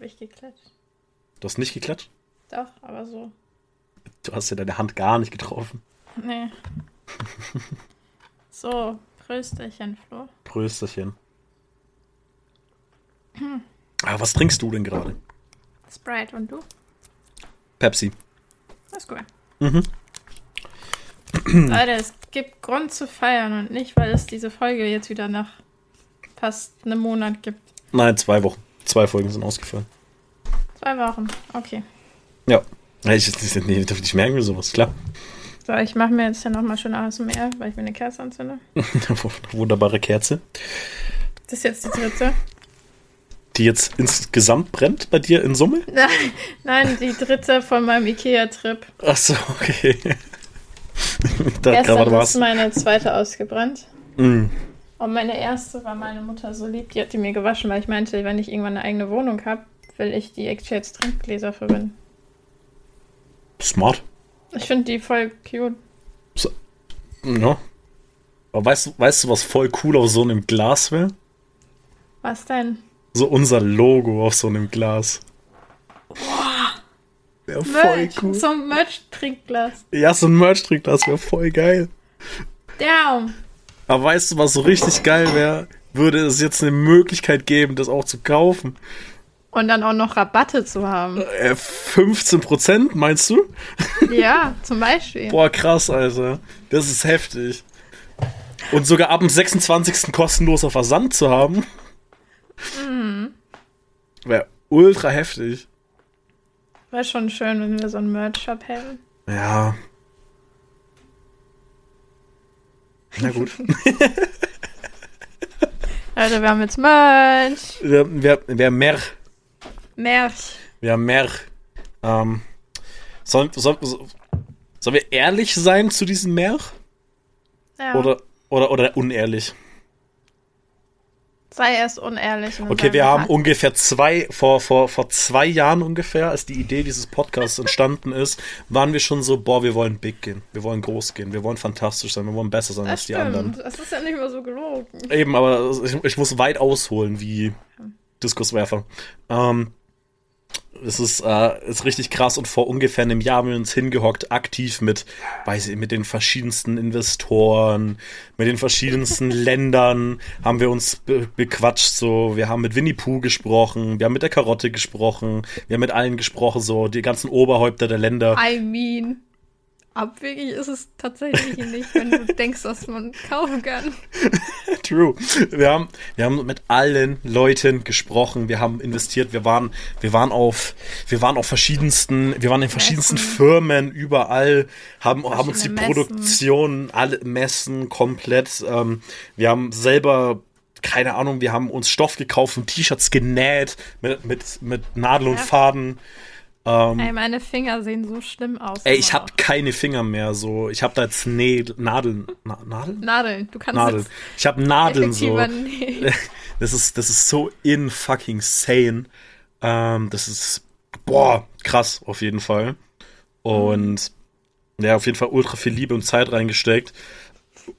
habe ich geklatscht. Du hast nicht geklatscht? Doch, aber so. Du hast ja deine Hand gar nicht getroffen. Nee. so, Prösterchen, Flo. Prösterchen. Aber was trinkst du denn gerade? Sprite und du? Pepsi. Das ist gut. Mhm. Leute, es gibt Grund zu feiern und nicht, weil es diese Folge jetzt wieder nach fast einem Monat gibt. Nein, zwei Wochen. Zwei Folgen sind ausgefallen. Zwei Wochen, okay. Ja. Ich, ich, nee, ich merke mir sowas, klar. So, ich mache mir jetzt ja nochmal schön ASMR, weil ich mir eine Kerze anzünde. Wunderbare Kerze. Das ist jetzt die dritte. Die jetzt insgesamt brennt bei dir in Summe? Nein, nein, die dritte von meinem Ikea-Trip. Ach so, okay. da, Gestern ist meine zweite ausgebrannt. Mm. Und meine erste war meine Mutter so lieb, die hat die mir gewaschen, weil ich meinte, wenn ich irgendwann eine eigene Wohnung habe, will ich die als Trinkgläser verwenden. Smart. Ich finde die voll cute. Ja. Aber weißt, du- weißt du, was voll cool auf so einem Glas wäre? Was denn? So unser Logo auf so einem Glas. Wäre voll cool. So ein Merch-Trinkglas. Ja, so ein Merch-Trinkglas wäre voll geil. Damn. Aber weißt du, was so richtig geil wäre? Würde es jetzt eine Möglichkeit geben, das auch zu kaufen? Und dann auch noch Rabatte zu haben. Äh, 15% meinst du? Ja, zum Beispiel. Boah, krass, Alter. Das ist heftig. Und sogar ab dem 26. kostenloser Versand zu haben. Wäre ultra heftig. Wäre schon schön, wenn wir so einen Merch-Shop hätten. Ja. Na gut. Alter, wir haben jetzt Merch. wir, wir, wir haben mehr. Merch. Wir haben mehr. Ähm, sollen, sollen, sollen wir ehrlich sein zu diesem mehr? Ja. Oder, oder, oder unehrlich? Sei erst unehrlich. Okay, wir haben ungefähr zwei, vor, vor, vor zwei Jahren ungefähr, als die Idee dieses Podcasts entstanden ist, waren wir schon so, boah, wir wollen big gehen, wir wollen groß gehen, wir wollen fantastisch sein, wir wollen besser sein Das als die anderen. stimmt. Das ist ja nicht mehr so gelogen. Eben, aber ich, ich muss weit ausholen, wie Diskuswerfer. Ähm, es ist, äh, ist richtig krass und vor ungefähr einem Jahr haben wir uns hingehockt, aktiv mit, weiß ich, mit den verschiedensten Investoren, mit den verschiedensten Ländern haben wir uns be bequatscht, so, wir haben mit Winnie Pooh gesprochen, wir haben mit der Karotte gesprochen, wir haben mit allen gesprochen, so, die ganzen Oberhäupter der Länder. I mean, abwegig ist es tatsächlich nicht, wenn du denkst, dass man kaufen kann. True. Wir haben, wir haben mit allen Leuten gesprochen, wir haben investiert, wir waren, wir waren auf, wir waren auf verschiedensten, wir waren in verschiedensten Messen. Firmen überall, haben, haben uns die Messen. Produktion, alle Messen komplett, ähm, wir haben selber keine Ahnung, wir haben uns Stoff gekauft und T-Shirts genäht mit, mit, mit Nadel und Ja. Faden. Ähm, Ey, meine Finger sehen so schlimm aus. ey, ich habe keine Finger mehr, so. Ich habe da jetzt Nä Nadeln. Na, Nadeln? Nadeln. Du kannst Nadeln. Ich habe Nadeln so. nähen. Das ist, das ist so in fucking sane. Ähm, das ist, boah, krass, auf jeden Fall. Und, ja, auf jeden Fall ultra viel Liebe und Zeit reingesteckt.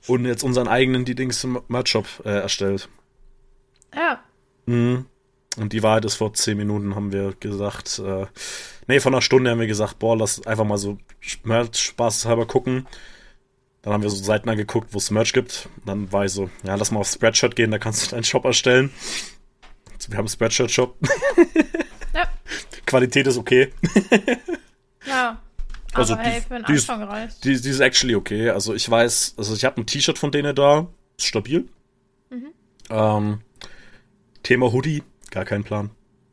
Und jetzt unseren eigenen, die Dings im Merch-Shop äh, erstellt. Ja, Mhm. Und die Wahrheit ist, vor zehn Minuten haben wir gesagt, äh, nee, vor einer Stunde haben wir gesagt, boah, lass einfach mal so Merch spaßeshalber gucken. Dann haben wir so Seiten angeguckt, wo es Merch gibt. Dann war ich so, ja, lass mal auf Spreadshirt gehen, da kannst du deinen Shop erstellen. Also wir haben einen Spreadshirt-Shop. ja, Qualität ist okay. ja. Also Aber die- hey, für den die ist- Anfang reicht. Die, die ist actually okay. Also ich weiß, also ich habe ein T-Shirt von denen da. Ist stabil. Ähm, Thema Hoodie, gar kein Plan.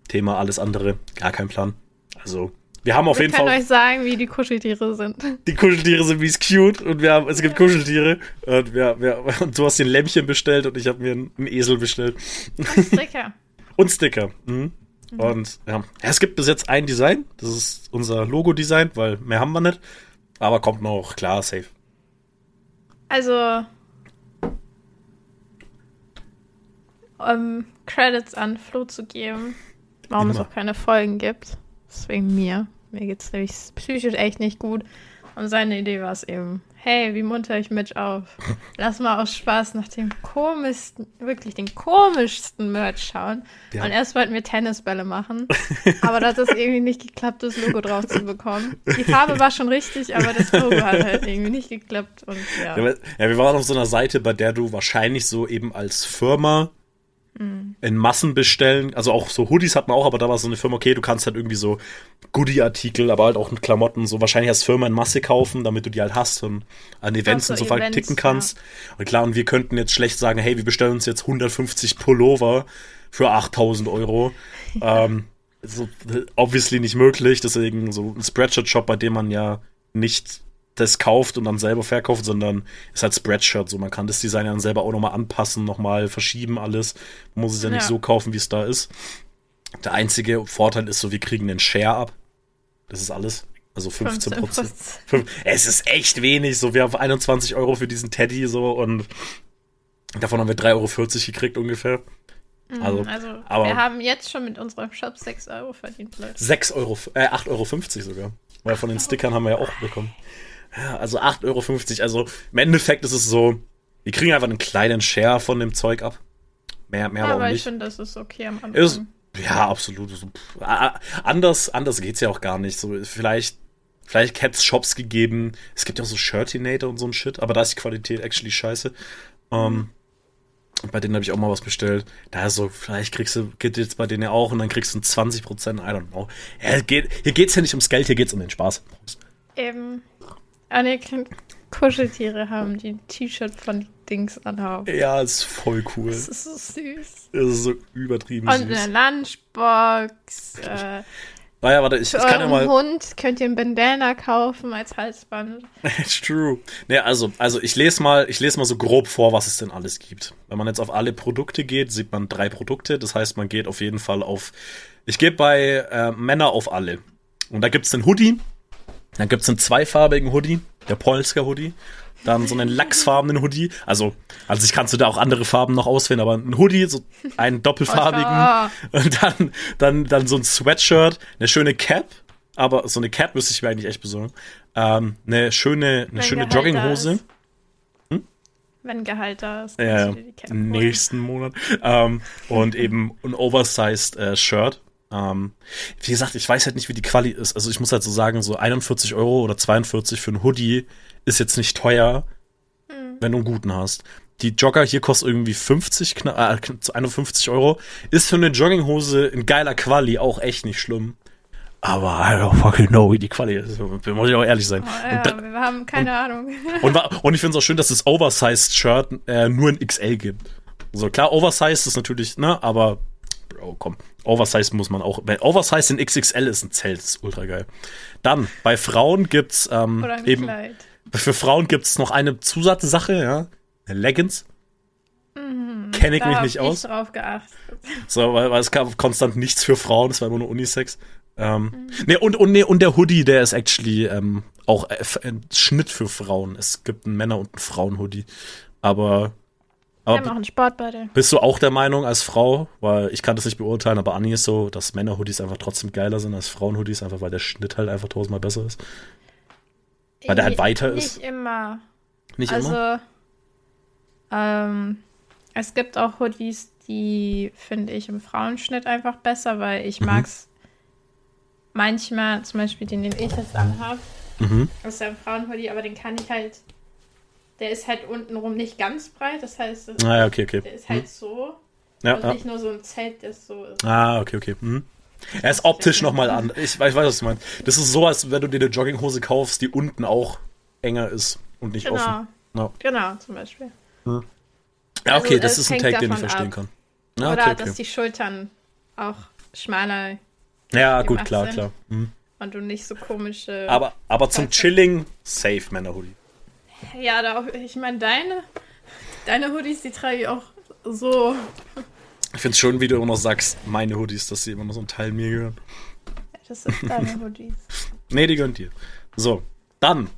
Thema alles andere, gar kein Plan. Also, wir haben auf ich jeden kann Fall. euch sagen, wie die Kuscheltiere sind. Die Kuscheltiere sind mies cute und wir haben, es gibt Kuscheltiere. Und, wir, wir, und du hast dir ein Lämmchen bestellt und ich habe mir einen, einen Esel bestellt. Sticker. Und Sticker. Mhm. Und ja. ja, es gibt bis jetzt ein Design. Das ist unser Logo-Design, weil mehr haben wir nicht. Aber kommt noch, klar, safe. Also, um Credits an Flo zu geben, warum es Immer. auch keine Folgen gibt. Deswegen mir. Mir geht's nämlich psychisch echt nicht gut. Und seine Idee war es eben, hey, wie munter ich Mitch auf? Lass mal aus Spaß nach dem komischsten, wirklich den komischsten Merch schauen. Ja. Und erst wollten wir Tennisbälle machen. aber da hat es irgendwie nicht geklappt, das Logo drauf zu bekommen. Die Farbe war schon richtig, aber das Logo hat halt irgendwie nicht geklappt. Und ja. ja, wir waren auf so einer Seite, bei der du wahrscheinlich so eben als Firma in Massen bestellen. Also auch so Hoodies hat man auch, aber da war so eine Firma, okay, du kannst halt irgendwie so Goodie-Artikel, aber halt auch mit Klamotten, so wahrscheinlich als Firma in Masse kaufen, damit du die halt hast und an Events und so ticken kannst. Ja. Und klar, und wir könnten jetzt schlecht sagen, hey, wir bestellen uns jetzt 150 Pullover für 8000 Euro. ähm, so, obviously nicht möglich, deswegen so ein Spreadshirt-Shop, bei dem man ja nicht das kauft und dann selber verkauft, sondern ist halt Spreadshirt. So, man kann das Design dann selber auch nochmal anpassen, nochmal verschieben, alles. Man muss es ja, ja nicht so kaufen, wie es da ist. Der einzige Vorteil ist so, wir kriegen den Share ab. Das ist alles. Also 15 Prozent. Es ist echt wenig. So, wir haben 21 Euro für diesen Teddy so und davon haben wir 3,40 Euro gekriegt ungefähr. Mhm, also, also aber wir haben jetzt schon mit unserem Shop 6 Euro verdient, Leute. 6 Euro, äh, 8,50 Euro sogar. Weil von den Stickern haben wir ja auch bekommen. Also 8,50 Euro. Also im Endeffekt ist es so, wir kriegen einfach einen kleinen Share von dem Zeug ab. Mehr, mehr ja, aber, ich finde, das ist okay am Anfang. Ist, ja, absolut. So, anders, anders geht's ja auch gar nicht. So, vielleicht, vielleicht hätte es Shops gegeben. Es gibt ja auch so Shirtinator und so ein Shit, aber da ist die Qualität actually scheiße. Ähm, bei denen habe ich auch mal was bestellt. Da ist so, vielleicht kriegst du, geht jetzt bei denen ja auch und dann kriegst du 20 Prozent, I don't know. Ja, geht, hier geht's ja nicht ums Geld, hier geht's um den Spaß. Eben. Anerkennt Kuscheltiere haben, die ein T-Shirt von Dings anhaben. Ja, ist voll cool. Das ist so süß. Das ist so übertrieben Und süß. Und eine Lunchbox. Äh, naja, warte, ich, ich kann ja mal. Hund könnt ihr ein Bandana kaufen als Halsband. It's true. Ne, also, also ich lese mal, ich lese mal so grob vor, was es denn alles gibt. Wenn man jetzt auf alle Produkte geht, sieht man drei Produkte. Das heißt, man geht auf jeden Fall auf. Ich gehe bei äh, Männer auf alle. Und da gibt's den Hoodie, dann gibt's einen zweifarbigen Hoodie, der Polska Hoodie. Dann so einen lachsfarbenen Hoodie. Also, also ich kannst du da auch andere Farben noch auswählen, aber ein Hoodie, so einen doppelfarbigen. und dann, dann, dann so ein Sweatshirt, eine schöne Cap. Aber so eine Cap müsste ich mir eigentlich echt besorgen. Ähm, eine schöne, eine schöne Jogginghose. Hm? Wenn Gehalt da ist. Ja, nächsten Monat. Ähm, und eben ein oversized äh, Shirt. Ähm, wie gesagt, ich weiß halt nicht, wie die Quali ist. Also ich muss halt so sagen, so 41 Euro oder 42 für ein Hoodie ist jetzt nicht teuer, hm. wenn du einen guten hast. Die Jogger hier kostet irgendwie 50, äh, 51 Euro. Ist für eine Jogginghose in geiler Quali auch echt nicht schlimm. Aber I don't fucking know, wie die Quali ist. Muss ich auch ehrlich sein. Oh, ja, da, wir haben keine und, Ahnung. Und, und ich finde es auch schön, dass das Oversized-Shirt äh, nur in XL gibt. So klar, Oversized ist natürlich, ne, aber Bro, komm. Oversize muss man auch. Oversize in XXL ist ein Zelt, ist ultra geil. Dann, bei Frauen gibt's ähm, eben. Kleid. Für Frauen gibt's noch eine Zusatzsache, ja. Leggings. Mhm, Kenne ich mich nicht aus. drauf geachtet. So, weil, weil es gab konstant nichts für Frauen, es war immer nur Unisex. Ähm, mhm. nee, und, und, nee, und der Hoodie, der ist actually ähm, auch äh, ein Schnitt für Frauen. Es gibt einen Männer- und einen Frauen-Hoodie. Aber aber Wir machen Sport beide. Bist du auch der Meinung als Frau, weil ich kann das nicht beurteilen, aber Anni ist so, dass Männer-Hoodies einfach trotzdem geiler sind als Frauen-Hoodies, einfach weil der Schnitt halt einfach tausendmal besser ist? Weil der halt weiter nicht ist? Nicht immer. Nicht also, immer? Ähm, es gibt auch Hoodies, die finde ich im Frauenschnitt einfach besser, weil ich mhm. mag's manchmal, zum Beispiel den, den ich jetzt anhabe, mhm. ist ja ein Frauenhoodie, aber den kann ich halt der ist halt untenrum nicht ganz breit, das heißt, ah, ja, okay, okay. der ist halt hm. so. Ja, und ja. nicht nur so ein Zelt, das so ist. Ah, okay, okay. Hm. Er ist optisch nochmal an. Ich, ich weiß, was du meinst. Das ist so, als wenn du dir eine Jogginghose kaufst, die unten auch enger ist und nicht genau. offen. No. Genau, zum Beispiel. Hm. Ja, okay, also, das ist ein Tag, den ich verstehen ab. kann. Ja, Oder okay, okay. dass die Schultern auch schmaler Ja, gut, klar, sind. klar. Hm. Und du nicht so komische. Aber, aber zum Chilling, safe Männer-Hoodie. Ja, da ich meine, deine, deine Hoodies, die trage ich auch so. Ich finde es schön, wie du immer noch sagst, meine Hoodies, dass sie immer noch so ein Teil mir gehören. Das sind deine Hoodies. nee, die gehören dir. So, dann.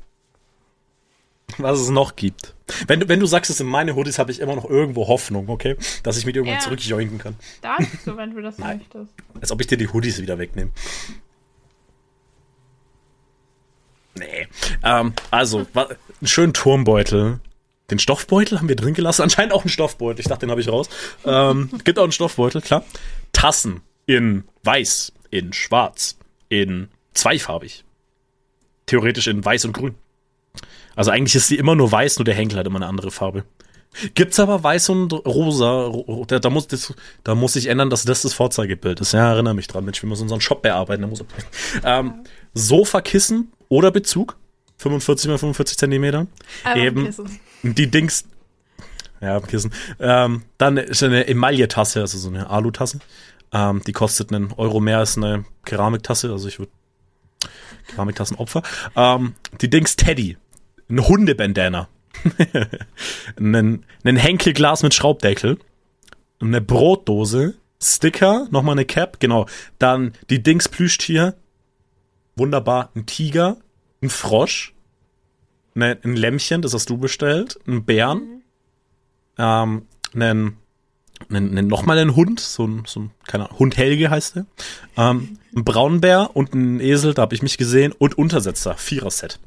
Was es noch gibt. Wenn du, wenn du sagst, es sind meine Hoodies, habe ich immer noch irgendwo Hoffnung, okay? Dass ich mich irgendwann ja. zurückjoinken kann. Darfst du, wenn du das Nein. möchtest. Als ob ich dir die Hoodies wieder wegnehme. Nee. Ähm, also, einen schönen Turmbeutel. Den Stoffbeutel haben wir drin gelassen. Anscheinend auch einen Stoffbeutel. Ich dachte, den habe ich raus. Ähm, gibt auch einen Stoffbeutel, klar. Tassen in weiß, in schwarz, in zweifarbig. Theoretisch in weiß und grün. Also eigentlich ist sie immer nur weiß, nur der Henkel hat immer eine andere Farbe. Gibt's aber weiß und rosa. Da, da, muss, das, da muss ich ändern, dass das das Vorzeigebild ist. Ja, erinnere mich dran, Mensch, wir müssen unseren Shop bearbeiten. Ähm, Sofakissen oder Bezug. 45 mal 45 Zentimeter. Eben Kissen. die Dings. Ja, Kissen. Ähm, dann ist eine Emaille-Tasse, also so eine Alu-Tasse. Ähm, die kostet einen Euro mehr als eine Keramiktasse. Also ich würde Keramiktassenopfer. Ähm, die Dings Teddy. Ein Hundebandana. einen, einen Henkelglas mit Schraubdeckel. Eine Brotdose. Sticker, nochmal eine Cap, genau. Dann die Dings Plüschtier. Wunderbar. Ein Tiger. Ein Frosch. Ne, ein Lämmchen, das hast du bestellt. Ein Bären. Mhm. Ähm, einen einen, einen, nochmal einen Hund, so ein, so ein keine Ahnung, Hund Helge heißt der. Ähm, ein Braunbär und ein Esel, da habe ich mich gesehen. Und Untersetzer, Vierer-Set.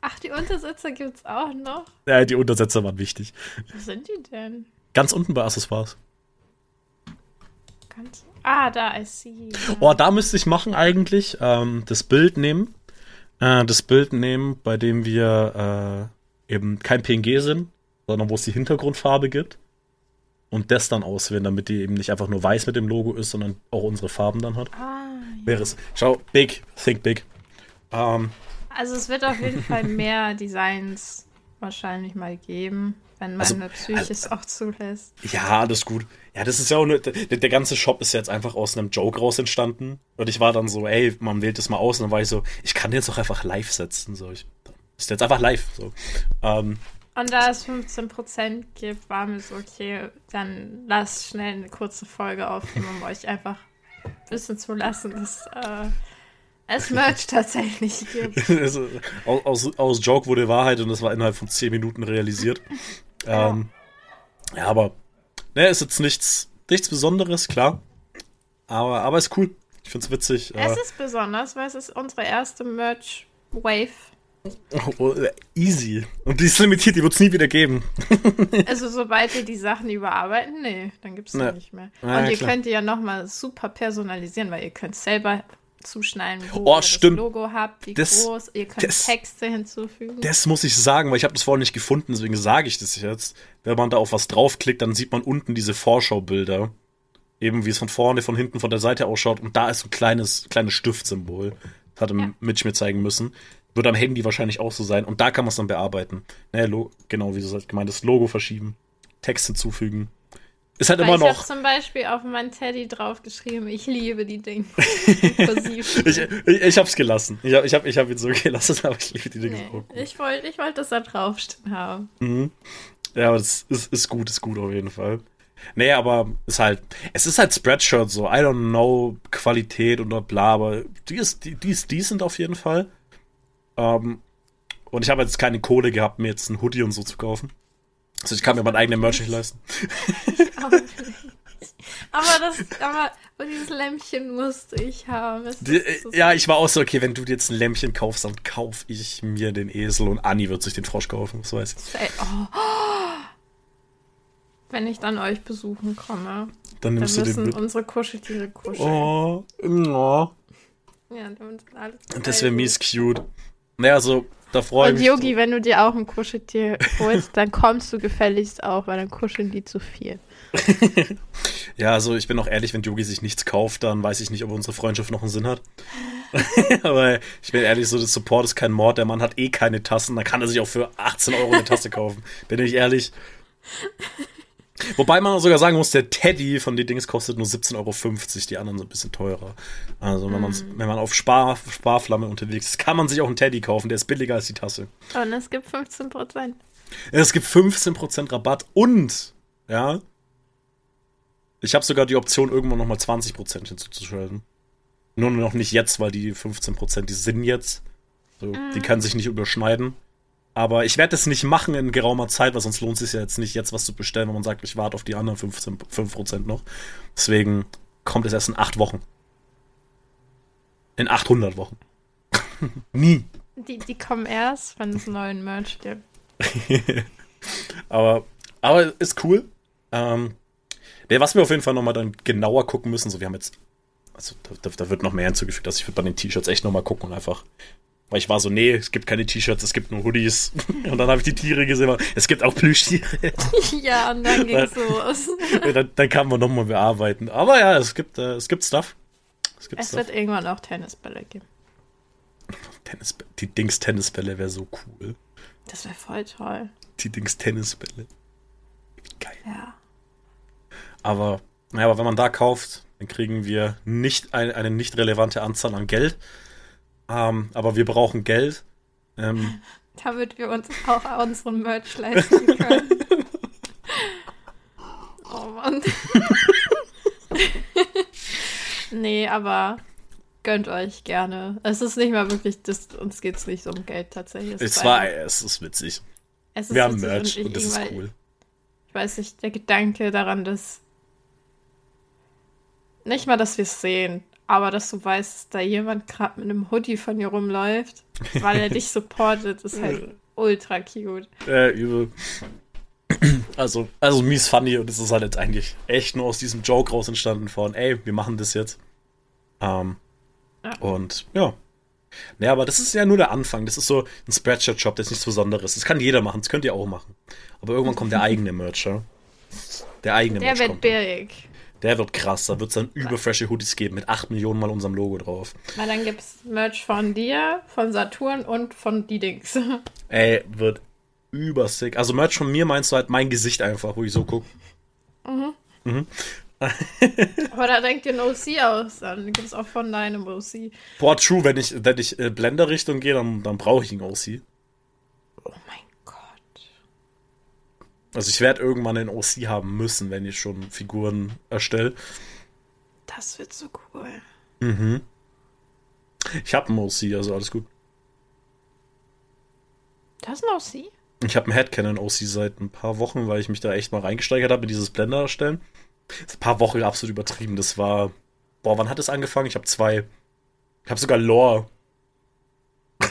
Ach, die Untersetzer gibt's auch noch? Ja, die Untersetzer waren wichtig. Wo sind die denn? Ganz unten bei Accessoires. Ganz. Ah, da, I see. Oh, da müsste ich machen eigentlich. Ähm, das Bild nehmen. Äh, das Bild nehmen, bei dem wir äh, eben kein PNG sind, sondern wo es die Hintergrundfarbe gibt und das dann auswählen, damit die eben nicht einfach nur weiß mit dem Logo ist, sondern auch unsere Farben dann hat. Ah, ja. Wäre es. Schau, big, think big. Ähm, also es wird auf jeden Fall mehr Designs wahrscheinlich mal geben, wenn meine also, Psyche also, es auch zulässt. Ja, alles gut. Ja, das ist ja auch nur, der, der, ganze Shop ist jetzt einfach aus einem Joke raus entstanden. Und ich war dann so, ey, man wählt das mal aus. Und dann war ich so, ich kann jetzt auch einfach live setzen. So, ich, ist jetzt einfach live. So. Ähm, und da es 15% gibt, war mir so, okay, dann lass schnell eine kurze Folge aufnehmen, um euch einfach wissen zu lassen, dass äh, es Merch tatsächlich gibt. also, aus, aus, Joke wurde Wahrheit und das war innerhalb von 10 Minuten realisiert. Ja, ähm, ja aber ne, ist jetzt nichts, nichts Besonderes, klar. Aber, aber ist cool. Ich find's witzig. Es äh, ist besonders, weil es ist unsere erste Merch-Wave Oh, easy. Und die ist limitiert, die wird es nie wieder geben. also sobald wir die Sachen überarbeiten, nee, dann gibt es die nicht mehr. Ja, Und ihr klar. könnt die ja nochmal super personalisieren, weil ihr könnt selber zuschneiden, wo oh, ihr stimmt. das Logo habt, wie das, groß, ihr könnt das, Texte hinzufügen. Das muss ich sagen, weil ich habe das vorher nicht gefunden, deswegen sage ich das jetzt. Wenn man da auf was draufklickt, dann sieht man unten diese Vorschaubilder. Eben wie es von vorne, von hinten, von der Seite ausschaut. Und da ist ein kleines, kleines Stiftsymbol. Das hatte ja. Mitch mir zeigen müssen. Wird am Handy wahrscheinlich auch so sein. Und da kann man es dann bearbeiten. Ne, genau, wie du es gemeint hast. Logo verschieben, Text hinzufügen. Ist halt Weil immer noch. Ich habe zum Beispiel auf meinen Teddy draufgeschrieben, ich liebe die Dinge. ich ich, ich habe es gelassen. Ich habe ich hab, ich hab ihn so gelassen, aber ich liebe die Dinge. Nee, ich wollte ich wollt das da draufstehen haben. Mhm. Ja, aber das ist, ist gut, ist gut auf jeden Fall. Nee, aber ist halt, es ist halt Spreadshirt so, I don't know, Qualität oder bla, aber die ist, die, die ist decent auf jeden Fall. Ähm, und ich habe jetzt keine Kohle gehabt, mir jetzt ein Hoodie und so zu kaufen. Also ich kann mir mein eigenes Merch nicht leisten. aber das, aber dieses Lämpchen musste ich haben. Die, ja, ich war auch so, okay, wenn du dir jetzt ein Lämpchen kaufst, dann kauf ich mir den Esel und Anni wird sich den Frosch kaufen, das weiß ich. Oh. Wenn ich dann euch besuchen komme, dann nimmst dann du den mit. unsere Kuscheltiere kuscheln. Oh, oh. Ja, das wäre mies cute. Naja, also da freue ich mich. Und Yogi, wenn du dir auch ein Kuscheltier holst, dann kommst du gefälligst auch, weil dann kuscheln die zu viel. ja, also ich bin auch ehrlich, wenn Yogi sich nichts kauft, dann weiß ich nicht, ob unsere Freundschaft noch einen Sinn hat. Aber ich bin ehrlich, so das Support ist kein Mord. Der Mann hat eh keine Tassen, dann kann er sich auch für 18 Euro eine Tasse kaufen. Bin ich ehrlich. Wobei man sogar sagen muss, der Teddy von den Dings kostet nur 17,50 Euro, die anderen sind ein bisschen teurer. Also wenn, mm. wenn man auf Spar, Sparflamme unterwegs ist, kann man sich auch einen Teddy kaufen, der ist billiger als die Tasse. Und es gibt 15%. Es gibt 15% Rabatt und, ja, ich habe sogar die Option, irgendwann nochmal 20% hinzuzuschalten. Nur noch nicht jetzt, weil die 15%, die sind jetzt. So, mm. Die können sich nicht überschneiden. Aber ich werde das nicht machen in geraumer Zeit, weil sonst lohnt es sich ja jetzt nicht, jetzt was zu bestellen, wenn man sagt, ich warte auf die anderen 15, 5% noch. Deswegen kommt es erst in acht Wochen. In 800 Wochen. Nie. Die, die kommen erst, wenn es neuen Merch gibt. aber, aber ist cool. Ähm, der, was wir auf jeden Fall nochmal dann genauer gucken müssen, so wir haben jetzt, also da, da wird noch mehr hinzugefügt, dass ich würde bei den T-Shirts echt nochmal gucken und einfach weil ich war so, nee, es gibt keine T-Shirts, es gibt nur Hoodies. Und dann habe ich die Tiere gesehen, es gibt auch Plüschtiere. ja, und dann ging es los. dann, dann kann man nochmal bearbeiten. Aber ja, es gibt, äh, es gibt Stuff. Es, gibt es Stuff. wird irgendwann auch Tennisbälle geben. Tennis, die Dings-Tennisbälle wäre so cool. Das wäre voll toll. Die Dings-Tennisbälle. Geil. Ja. Aber, naja, aber wenn man da kauft, dann kriegen wir nicht ein, eine nicht relevante Anzahl an Geld. Ähm, aber wir brauchen Geld. Ähm, Damit wir uns auch unseren Merch leisten können. oh Mann. nee, aber gönnt euch gerne. Es ist nicht mal wirklich, das, uns geht es nicht um Geld tatsächlich. Es, es war, es ist witzig. Es ist wir haben Merch und, und das ist cool. Ich weiß nicht, der Gedanke daran, dass nicht mal, dass wir es sehen, aber dass du weißt, dass da jemand gerade mit einem Hoodie von dir rumläuft, weil er dich supportet, ist halt ultra cute. Äh, übel. Also, also mies funny und es ist halt jetzt eigentlich echt nur aus diesem Joke raus entstanden von, ey, wir machen das jetzt. Ähm, ja. Und ja. Naja, aber das ist ja nur der Anfang. Das ist so ein Spreadshirt-Shop, das ist nichts Besonderes. Das kann jeder machen, das könnt ihr auch machen. Aber irgendwann kommt der eigene Merch, ja? Der eigene der Merch. Der wird billig. Der wird krass. Da wird es dann überfreshe Hoodies geben mit 8 Millionen mal unserem Logo drauf. Weil dann gibt es Merch von dir, von Saturn und von die Dings. Ey, wird übersick. Also Merch von mir meinst du halt mein Gesicht einfach, wo ich so gucke. Mhm. Mhm. Aber da denkt ihr ein OC aus, dann gibt es auch von deinem OC. Boah, true, wenn ich, wenn ich äh, Blender-Richtung gehe, dann, dann brauche ich einen OC. Oh mein also ich werde irgendwann einen OC haben müssen, wenn ich schon Figuren erstelle. Das wird so cool. Mhm. Ich habe einen OC, also alles gut. Das ist ein OC? Ich habe einen Headcanon OC seit ein paar Wochen, weil ich mich da echt mal reingesteigert habe in dieses Blender erstellen. Ein paar Wochen absolut übertrieben. Das war. Boah, wann hat es angefangen? Ich habe zwei. Ich habe sogar Lore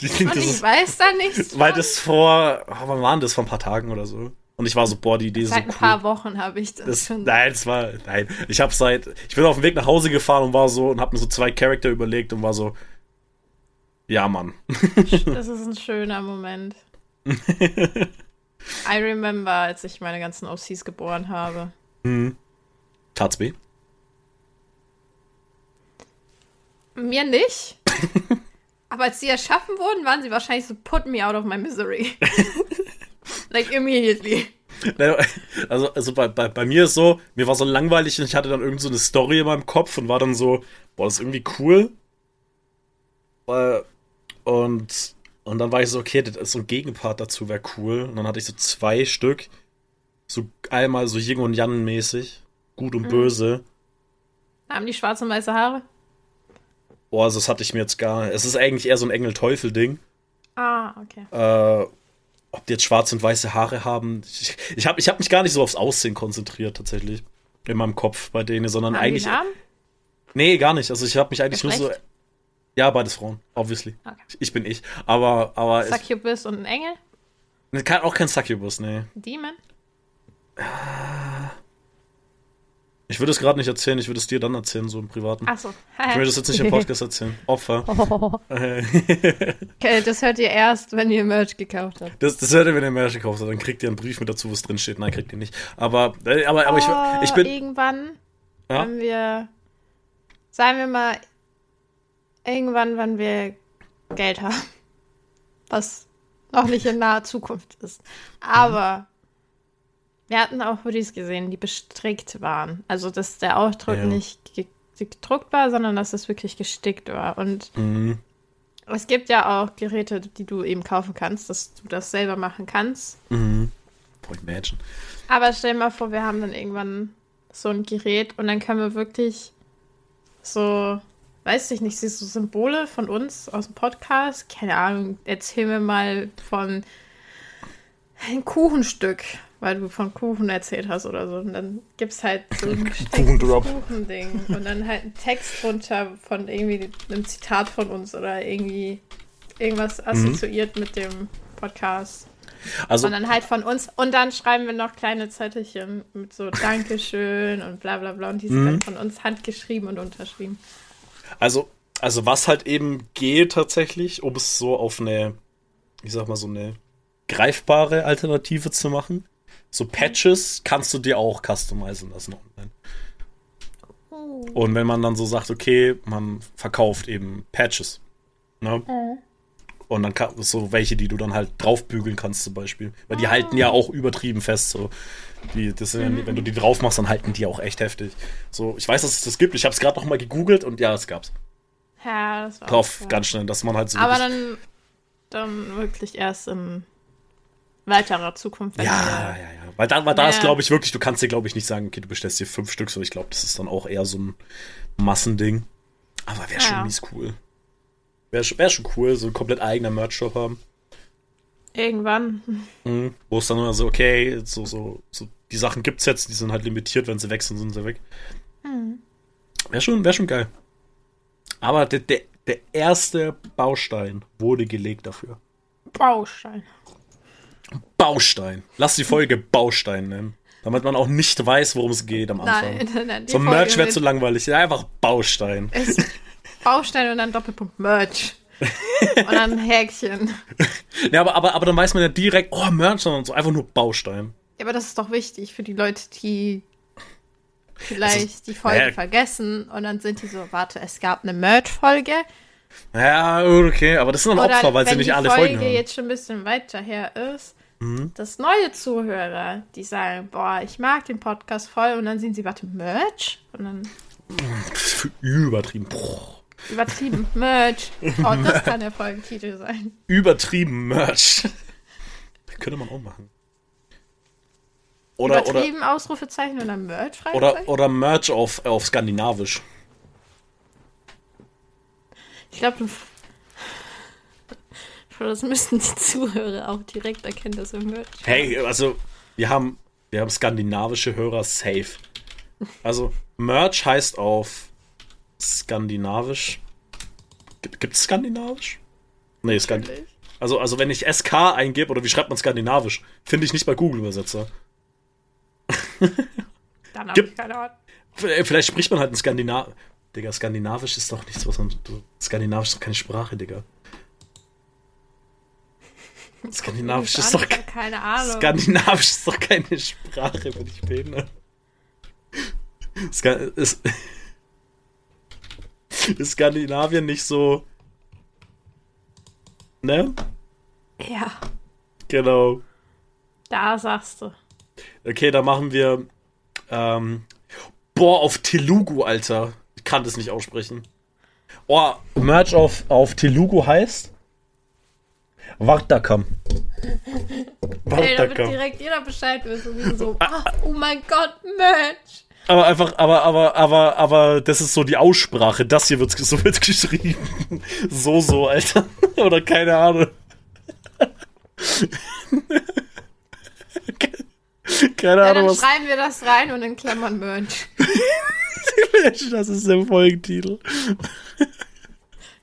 die, und ich weiß da nichts. Weil das vor, oh, wann waren das? Vor ein paar Tagen oder so. Und ich war so, boah, die Idee ist so Seit ein cool. paar Wochen habe ich das, das schon. Nein, es war, nein. Ich habe seit, ich bin auf dem Weg nach Hause gefahren und war so und habe mir so zwei Charakter überlegt und war so, ja, Mann. Das ist ein schöner Moment. I remember, als ich meine ganzen OCs geboren habe. Mhm. Tat's weh? Mir nicht. Aber als sie erschaffen wurden, waren sie wahrscheinlich so, put me out of my misery. like immediately. Also, also bei, bei, bei mir ist so, mir war so langweilig und ich hatte dann irgend so eine Story in meinem Kopf und war dann so, boah, das ist irgendwie cool. Äh, und, und dann war ich so, okay, das ist so ein Gegenpart dazu, wäre cool. Und dann hatte ich so zwei Stück. So einmal so Yin und Yang mäßig. Gut und mhm. böse. Haben die schwarze und weiße Haare? Boah, also das hatte ich mir jetzt gar nicht. Es ist eigentlich eher so ein Engel-Teufel-Ding. Ah, okay. Äh, ob die jetzt schwarze und weiße Haare haben. Ich, ich habe ich hab mich gar nicht so aufs Aussehen konzentriert, tatsächlich. In meinem Kopf bei denen, sondern haben eigentlich. Die Namen? Nee, gar nicht. Also ich habe mich eigentlich nur so. Ja, beides Frauen, obviously. Okay. Ich bin ich. Aber. aber Succubus und ein Engel? Kann, auch kein Succubus, nee. Demon? Ah. Ich würde es gerade nicht erzählen, ich würde es dir dann erzählen, so im Privaten. Achso. Ich würde es jetzt nicht im Podcast erzählen. Opfer. Oh. okay, das hört ihr erst, wenn ihr Merch gekauft habt. Das, das hört ihr, wenn ihr Merch gekauft habt. Dann kriegt ihr einen Brief mit dazu, was drin steht. Nein, kriegt ihr nicht. Aber, äh, aber, aber oh, ich, ich bin. Irgendwann ja? haben wir. Sagen wir mal, irgendwann, wenn wir Geld haben. Was noch nicht in naher Zukunft ist. Aber wir hatten auch Hoodies gesehen, die bestrickt waren. Also, dass der Ausdruck ja. nicht gedruckt war, sondern dass es wirklich gestickt war. Und mhm. es gibt ja auch Geräte, die du eben kaufen kannst, dass du das selber machen kannst. Mhm. Imagine. Aber stell dir mal vor, wir haben dann irgendwann so ein Gerät und dann können wir wirklich so, weiß ich nicht, siehst du Symbole von uns aus dem Podcast? Keine Ahnung, erzähl mir mal von ein Kuchenstück weil du von Kuchen erzählt hast oder so. Und dann gibt es halt so ein Kuchending und dann halt ein Text drunter von irgendwie einem Zitat von uns oder irgendwie irgendwas Mhm. assoziiert mit dem Podcast. Also, Und dann halt von uns. Und dann schreiben wir noch kleine Zettelchen mit so Dankeschön und bla bla bla. Und die sind Mhm. dann von uns handgeschrieben und unterschrieben. also, also was halt eben geht tatsächlich, um es so auf eine, ich sag mal, so eine greifbare Alternative zu machen. So Patches kannst du dir auch customizen lassen online. Und wenn man dann so sagt, okay, man verkauft eben Patches. Ne? Und dann kann, so welche, die du dann halt draufbügeln kannst zum Beispiel. Weil die halten ja auch übertrieben fest. So. Die, das sind ja, wenn du die drauf machst, dann halten die auch echt heftig. So, ich weiß, dass es das gibt. Ich habe es gerade noch mal gegoogelt und ja, es gab's. Ja, das war Drauf ganz schnell, dass man halt so. Aber dann, dann wirklich erst in weiterer Zukunft. ja, wir- ja, ja. Weil da, weil da ist, Ja. glaube ich, wirklich, du kannst dir, glaube ich, nicht sagen, okay, du bestellst dir fünf Stück, so ich glaube, das ist dann auch eher so ein Massending. Aber wäre schon Ja. mies cool. Wäre wär schon cool, so ein komplett eigener Merch-Shop haben. Irgendwann. Mhm. Wo es dann immer so, okay, so, so, so, die Sachen gibt's jetzt, die sind halt limitiert, wenn sie weg sind, sind sie weg. Wäre schon, wär schon geil. Aber der, der, der erste Baustein wurde gelegt dafür. Baustein. Baustein. Lass die Folge Baustein nennen. Damit man auch nicht weiß, worum es geht am Anfang. Nein, nein, nein. so Merch wäre zu langweilig. Ja, einfach Baustein. ist Baustein und dann Doppelpunkt Merch. und dann Häkchen. Ja, aber, aber, aber dann weiß man ja direkt, oh, Merch, sondern so einfach nur Baustein. Ja, aber das ist doch wichtig für die Leute, die vielleicht die Folge naja. vergessen und dann sind die so, warte, es gab eine Merch-Folge. Ja, okay, aber das sind dann Oder Opfer, weil sie wenn nicht die alle Folge Folgen haben. Mhm. jetzt schon ein bisschen weiter her ist, dass neue Zuhörer, die sagen, boah, ich mag den Podcast voll und dann sehen sie, warte, Merch? Und dann Übertrieben. Boah. übertrieben, Merch. Oh, das kann der Folgentitel sein. Übertrieben Merch. Könnte man auch machen. Oder, oder, übertrieben Ausrufezeichen und dann Merch? oder, oder Merch auf, auf Skandinavisch. Ich glaube. Das müssten die Zuhörer auch direkt erkennen, dass wir Merch. Hey, also, wir haben, wir haben skandinavische Hörer safe. Also, Merch heißt auf Skandinavisch. Gibt es Skandinavisch? Nee, Skand Natürlich. also, also, wenn ich SK eingebe, oder wie schreibt man Skandinavisch? Finde ich nicht bei Google-Übersetzer. Dann habe ich keine Ahnung. Vielleicht vielleicht spricht man halt ein Skandinav. Digga, Skandinavisch ist doch nichts, was man. Du, Skandinavisch ist doch keine Sprache, Digga. Skandinavisch ist doch. Keine Ahnung. Skandinavisch ist doch keine Sprache, bin ich behindert. Ska ist, ist Skandinavien nicht so. Ne? ja, Genau. da sagst du. Okay, dann machen wir. Ähm, boah, auf Telugu, Alter. Ich kann das nicht aussprechen. Oh, Merch auf, auf Telugu heißt. Vartakam. Ey, da wird Vartakam. direkt jeder Bescheid wissen. Wir sind so, ah, oh mein Gott, Merch. Aber einfach, aber, aber, aber, aber, das ist so die Aussprache. Das hier wird so wird geschrieben. So, so, Alter. Oder keine Ahnung. Keine Ja, Ahnung, dann was. schreiben wir das rein und in Klammern Merch. Das ist der Folgentitel.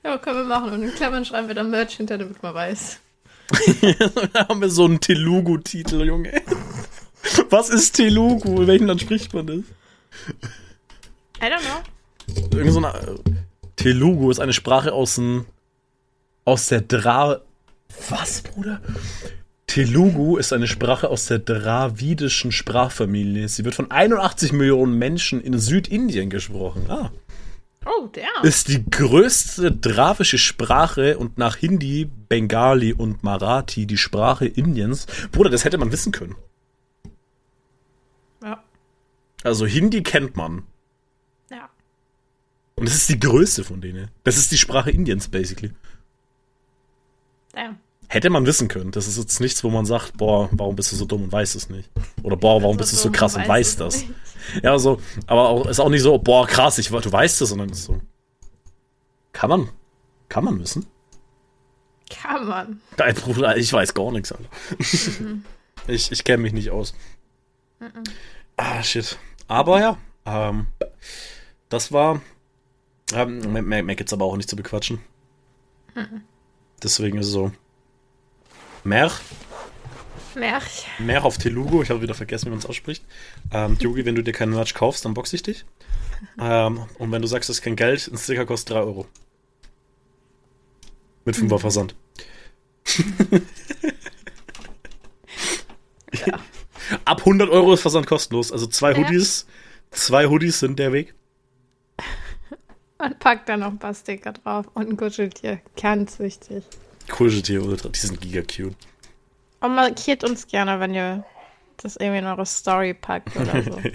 Ja, können wir machen. Und in Klammern schreiben wir dann Merch hinter, damit man weiß. Da haben wir so einen Telugu-Titel, Junge. Was ist Telugu? In welchem Land spricht man das? I don't know. Irgend so eine, Telugu ist eine Sprache aus dem, aus der Dra... Was, Bruder? Telugu ist eine Sprache aus der dravidischen Sprachfamilie. Sie wird von 81 Millionen Menschen in Südindien gesprochen. Ah. Oh, der. Ist die größte dravische Sprache und nach Hindi, Bengali und Marathi die Sprache Indiens. Bruder, das hätte man wissen können. Ja. Also Hindi kennt man. Ja. Und das ist die größte von denen. Das ist die Sprache Indiens, basically. Damn. Hätte man wissen können. Das ist jetzt nichts, wo man sagt, boah, warum bist du so dumm und weißt es nicht? Oder boah, warum bist du so krass und weiß weißt es das? nicht. Ja, so, aber auch, ist auch nicht so, boah, krass, ich, du weißt es, sondern ist so. Kann man, kann man wissen? Kann man. Dein Bruder, ich weiß gar nichts, Alter. ich ich kenne mich nicht aus. Ah, shit. Aber ja, ähm, das war. Ähm, mehr, mehr, gibt's aber auch nicht zu bequatschen. Deswegen ist es so. Mer. Merch. Mer auf Telugu. Ich habe wieder vergessen, wie man es ausspricht. Ähm, Yogi, wenn du dir keinen Merch kaufst, dann boxe ich dich. Ähm, und wenn du sagst, das ist kein Geld, ein Sticker kostet 3 Euro. Mit 5er Versand. Ja. Ab 100 Euro ist Versand kostenlos. Also zwei Ja. Hoodies, zwei Hoodies sind der Weg. Und packt da noch ein paar Sticker drauf und ein Kuscheltier. Ganz wichtig. Kuscheltier Ultra, die sind giga cute. Und markiert uns gerne, wenn ihr das irgendwie in eure Story packt oder so.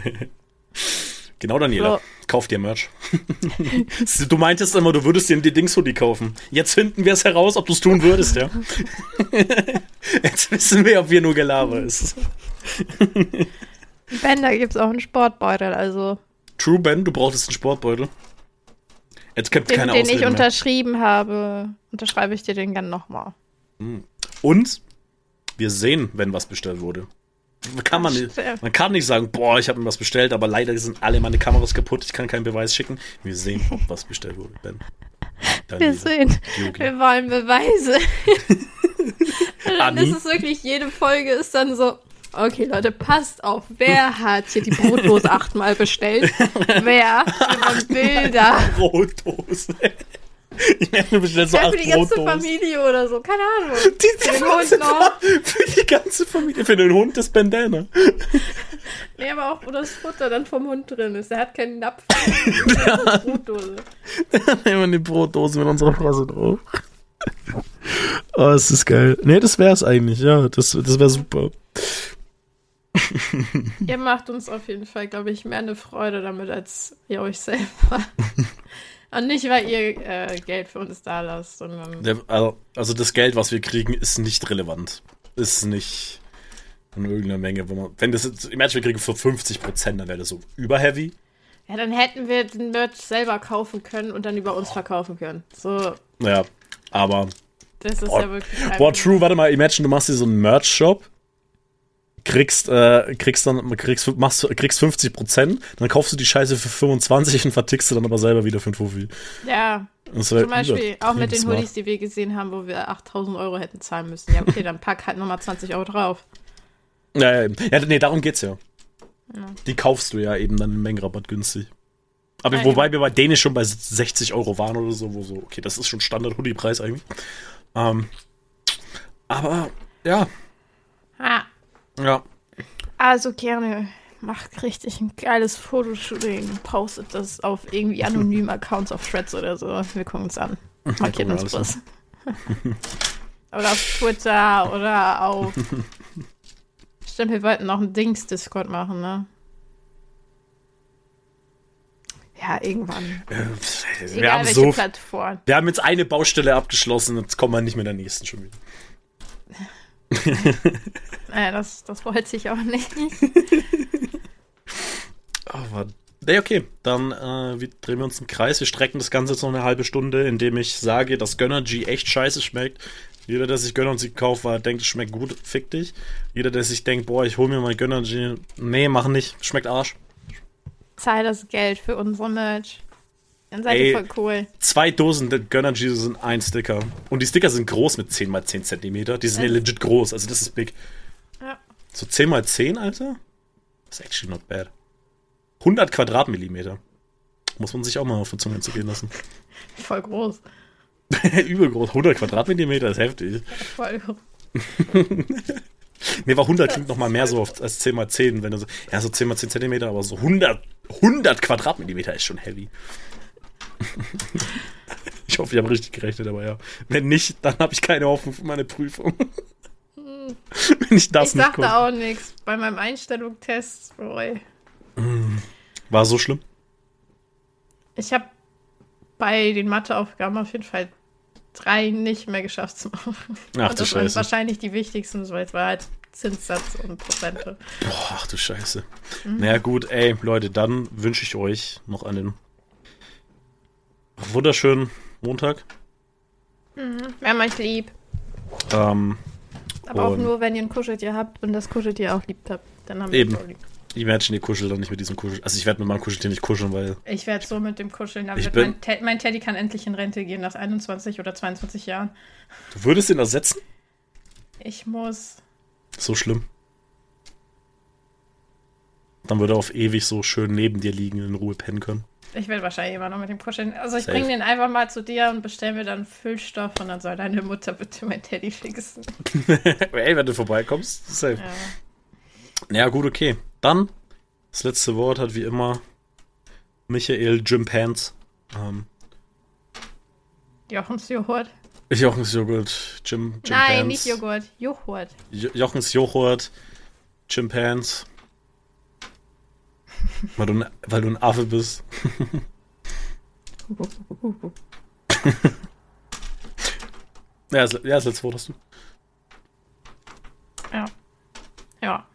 Genau, Daniela. So. Kauf dir Merch. du meintest immer, du würdest dir die Dings-Hoodie kaufen. Jetzt finden wir es heraus, ob du es tun würdest, ja. Jetzt wissen wir, ob wir nur Gelaber ist. ben, da gibt es auch einen Sportbeutel, also True, Ben, du brauchtest einen Sportbeutel. Jetzt gibt den, keine den ich Ausreden mehr. unterschrieben habe, unterschreibe ich dir den gerne nochmal. Und wir sehen, wenn was bestellt wurde. Kann man, nicht, man kann nicht sagen, boah, ich habe mir was bestellt, aber leider sind alle meine Kameras kaputt, ich kann keinen Beweis schicken. Wir sehen, ob was bestellt wurde, Ben. Wir Daniela. sehen, Yogi. wir wollen Beweise. Dann Ani? ist es wirklich, jede Folge ist dann so, okay Leute, passt auf, wer hat hier die Brotdose achtmal bestellt? Wer? Wollen Bilder. Brotdose. Ich werde mir bestellt so Ja, acht für die ganze Brotdosen. Familie oder so, keine Ahnung. Die, Für den Hund noch. Für die ganze Familie. Für den Hund ist Bandana. Nee, aber auch, wo das Futter dann vom Hund drin ist. Der hat keinen Napf. Ja. Brotdose. Nehmen wir die Brotdose mit unserer Fresse drauf. Oh, es ist geil. Nee, das wär's eigentlich, ja. Das, das wäre super. Ihr macht uns auf jeden Fall, glaube ich, mehr eine Freude damit, als ihr euch selber. Und nicht, weil ihr äh, Geld für uns da lasst, sondern Der, also, also das Geld, was wir kriegen, ist nicht relevant. Ist nicht in irgendeiner Menge. Wo man, wenn das jetzt, im Match wir kriegen für 50 Prozent, dann wäre das so überheavy. ja, dann hätten wir den Merch selber kaufen können und dann über uns verkaufen können. So, Ja, aber das ist Boah, ja wirklich. Boah, true, warte mal, imagine, du machst dir so einen Merch-Shop, kriegst, äh, kriegst dann, kriegst, machst, kriegst 50 Prozent, dann kaufst du die Scheiße für 25 und vertickst du dann aber selber wieder für einen Fuffi. Ja, zum Beispiel auch mit den. Hoodies, die wir gesehen haben, wo wir 8000 Euro hätten zahlen müssen. Ja, okay, dann pack halt nochmal 20 Euro drauf. Ja, ja, ja, nee, darum geht's ja. Ja. Die kaufst du ja eben dann im Mengenrabatt günstig. Aber Ah, wobei ja. wir bei denen schon bei 60 Euro waren oder so, wo so, okay, das ist schon Standard-Hoodie-Preis eigentlich. Ähm, aber, ja, Ah, ja. also gerne. Macht richtig ein geiles Fotoshooting. Postet das auf irgendwie anonymen Accounts auf Threads oder so. Wir gucken uns an. Markiert wir uns was. oder auf Twitter oder auf. Stimmt, wir wollten noch einen Dings-Discord machen, ne? Ja, irgendwann. Wir Egal haben welche so, Plattform. wir haben jetzt eine Baustelle abgeschlossen, jetzt kommen wir nicht mit der nächsten schon wieder. Naja, das, das wollte ich auch nicht. Aber, nee, okay, dann äh, wir drehen wir uns im Kreis. Wir strecken das Ganze jetzt noch eine halbe Stunde, indem ich sage, dass Gönnergy echt scheiße schmeckt. Jeder, der sich Gönnergy kauft, war, denkt, es schmeckt gut, fick dich. Jeder, der sich denkt, boah, ich hol mir mal Gönnergy, nee, mach nicht, schmeckt Arsch. Zahl das Geld für unsere Merch. Dann seid Ey. ihr voll cool. Zwei Dosen Gönnergy sind ein Sticker. Und die Sticker sind groß mit 10 x 10 Zentimeter. Die sind ja Echt? legit groß, also das ist big. So 10 x 10, Alter? Das ist actually not bad. 100 Quadratmillimeter. Muss man sich auch mal auf die Zunge zergehen lassen. Voll groß. Übel groß. 100 Quadratmillimeter ist heftig. Voll groß. Nee, war 100 klingt noch mal mehr so oft als 10 x 10, wenn du so, ja, so 10 x 10 Zentimeter, aber so 100, 100 Quadratmillimeter ist schon heavy. ich hoffe, ich habe richtig gerechnet, aber ja. Wenn nicht, dann habe ich keine Hoffnung für meine Prüfung. Wenn ich das ich nicht dachte konnte. auch nichts. Bei meinem Einstellungstest, boy. War so schlimm? Ich habe bei den Matheaufgaben auf jeden Fall drei nicht mehr geschafft zu machen. Ach und du Scheiße. wahrscheinlich die wichtigsten, weil es war halt Zinssatz und Prozente. Boah, ach du Scheiße. Naja, gut, ey, Leute, dann wünsche ich euch noch einen wunderschönen Montag. Wir haben euch lieb. Ähm, Aber auch Und- nur, wenn ihr ein Kuscheltier habt und das Kuscheltier auch liebt habt. Dann haben Eben. wir es auch lieb. Imagine, ihr kuschelt doch nicht mit diesem Kuschel. Also ich werde mit meinem Kuscheltier nicht kuscheln, weil. Ich werde so mit dem kuscheln. Ich bin- mein, Te mein Teddy kann endlich in Rente gehen nach 21 oder 22 Jahren. Du würdest ihn ersetzen? Ich muss. So schlimm. Dann würde er auf ewig so schön neben dir liegen, in Ruhe pennen können. Ich werde wahrscheinlich immer noch mit dem kuscheln. Also ich Safe. bringe den einfach mal zu dir und bestelle mir dann Füllstoff und dann soll deine Mutter bitte mein Teddy fixen. Ey, wenn du vorbeikommst, safe. Ja. Ja, gut, okay. Dann, das letzte Wort hat wie immer Michael Jim Pants. Ähm, Jochens Joghurt. Jochens Joghurt, Jim, Jim Nein, Pants. nicht Joghurt. Joghurt. Jo Jochens Joghurt, Jim Pants. Weil du, ein, weil du ein Affe bist. ja, das, ja, ist letzte Wort hast du. Ja. Ja.